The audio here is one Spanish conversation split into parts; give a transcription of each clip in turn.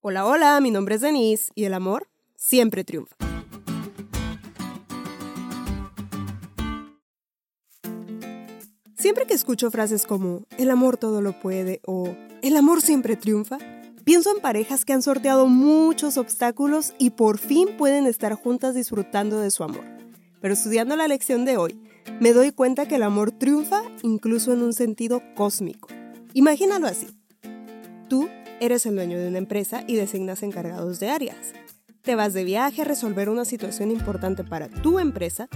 Hola, hola, mi nombre es Denise y el amor siempre triunfa. Siempre que escucho frases como el amor todo lo puede o el amor siempre triunfa, pienso en parejas que han sorteado muchos obstáculos y por fin pueden estar juntas disfrutando de su amor. Pero estudiando la lección de hoy, me doy cuenta que el amor triunfa incluso en un sentido cósmico. Imagínalo así. Tú eres el dueño de una empresa y designas encargados de áreas. Te vas de viaje a resolver una situación importante para tu empresa,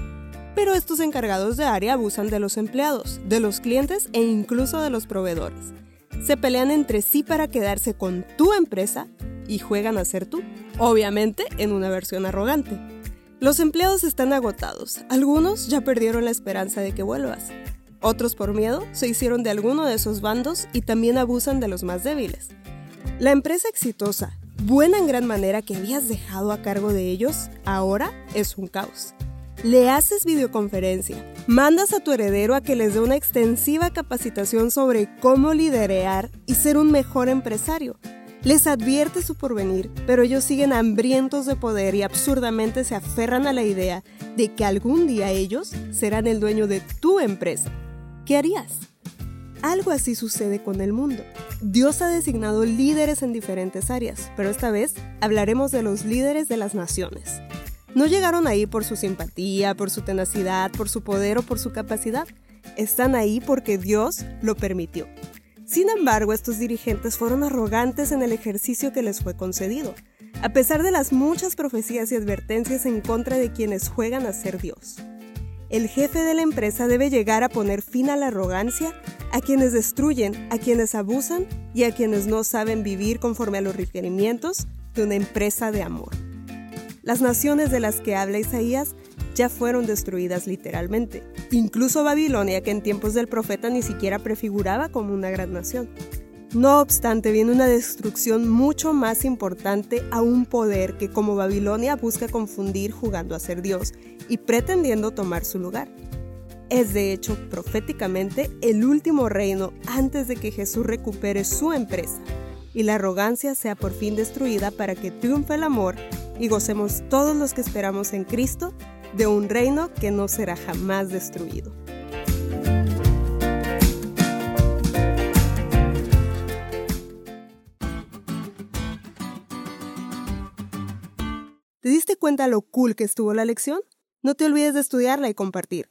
pero estos encargados de área abusan de los empleados, de los clientes e incluso de los proveedores. Se pelean entre sí para quedarse con tu empresa y juegan a ser tú, obviamente en una versión arrogante. Los empleados están agotados, algunos ya perdieron la esperanza de que vuelvas, otros por miedo se hicieron de alguno de esos bandos y también abusan de los más débiles. La empresa exitosa, buena en gran manera que habías dejado a cargo de ellos, ahora es un caos. Le haces videoconferencia, mandas a tu heredero a que les dé una extensiva capacitación sobre cómo liderear y ser un mejor empresario. Les advierte su porvenir, pero ellos siguen hambrientos de poder y absurdamente se aferran a la idea de que algún día ellos serán el dueño de tu empresa. ¿Qué harías? Algo así sucede con el mundo. Dios ha designado líderes en diferentes áreas, pero esta vez hablaremos de los líderes de las naciones. No llegaron ahí por su simpatía, por su tenacidad, por su poder o por su capacidad. Están ahí porque Dios lo permitió. Sin embargo, estos dirigentes fueron arrogantes en el ejercicio que les fue concedido, a pesar de las muchas profecías y advertencias en contra de quienes juegan a ser Dios. El jefe de la empresa debe llegar a poner fin a la arrogancia a quienes destruyen, a quienes abusan y a quienes no saben vivir conforme a los requerimientos de una empresa de amor. Las naciones de las que habla Isaías ya fueron destruidas literalmente, incluso Babilonia que en tiempos del profeta ni siquiera prefiguraba como una gran nación. No obstante, viene una destrucción mucho más importante a un poder que como Babilonia busca confundir jugando a ser Dios y pretendiendo tomar su lugar es de hecho proféticamente el último reino antes de que Jesús recupere su empresa y la arrogancia sea por fin destruida para que triunfe el amor y gocemos todos los que esperamos en Cristo de un reino que no será jamás destruido. ¿Te diste cuenta lo cool que estuvo la lección? No te olvides de estudiarla y compartir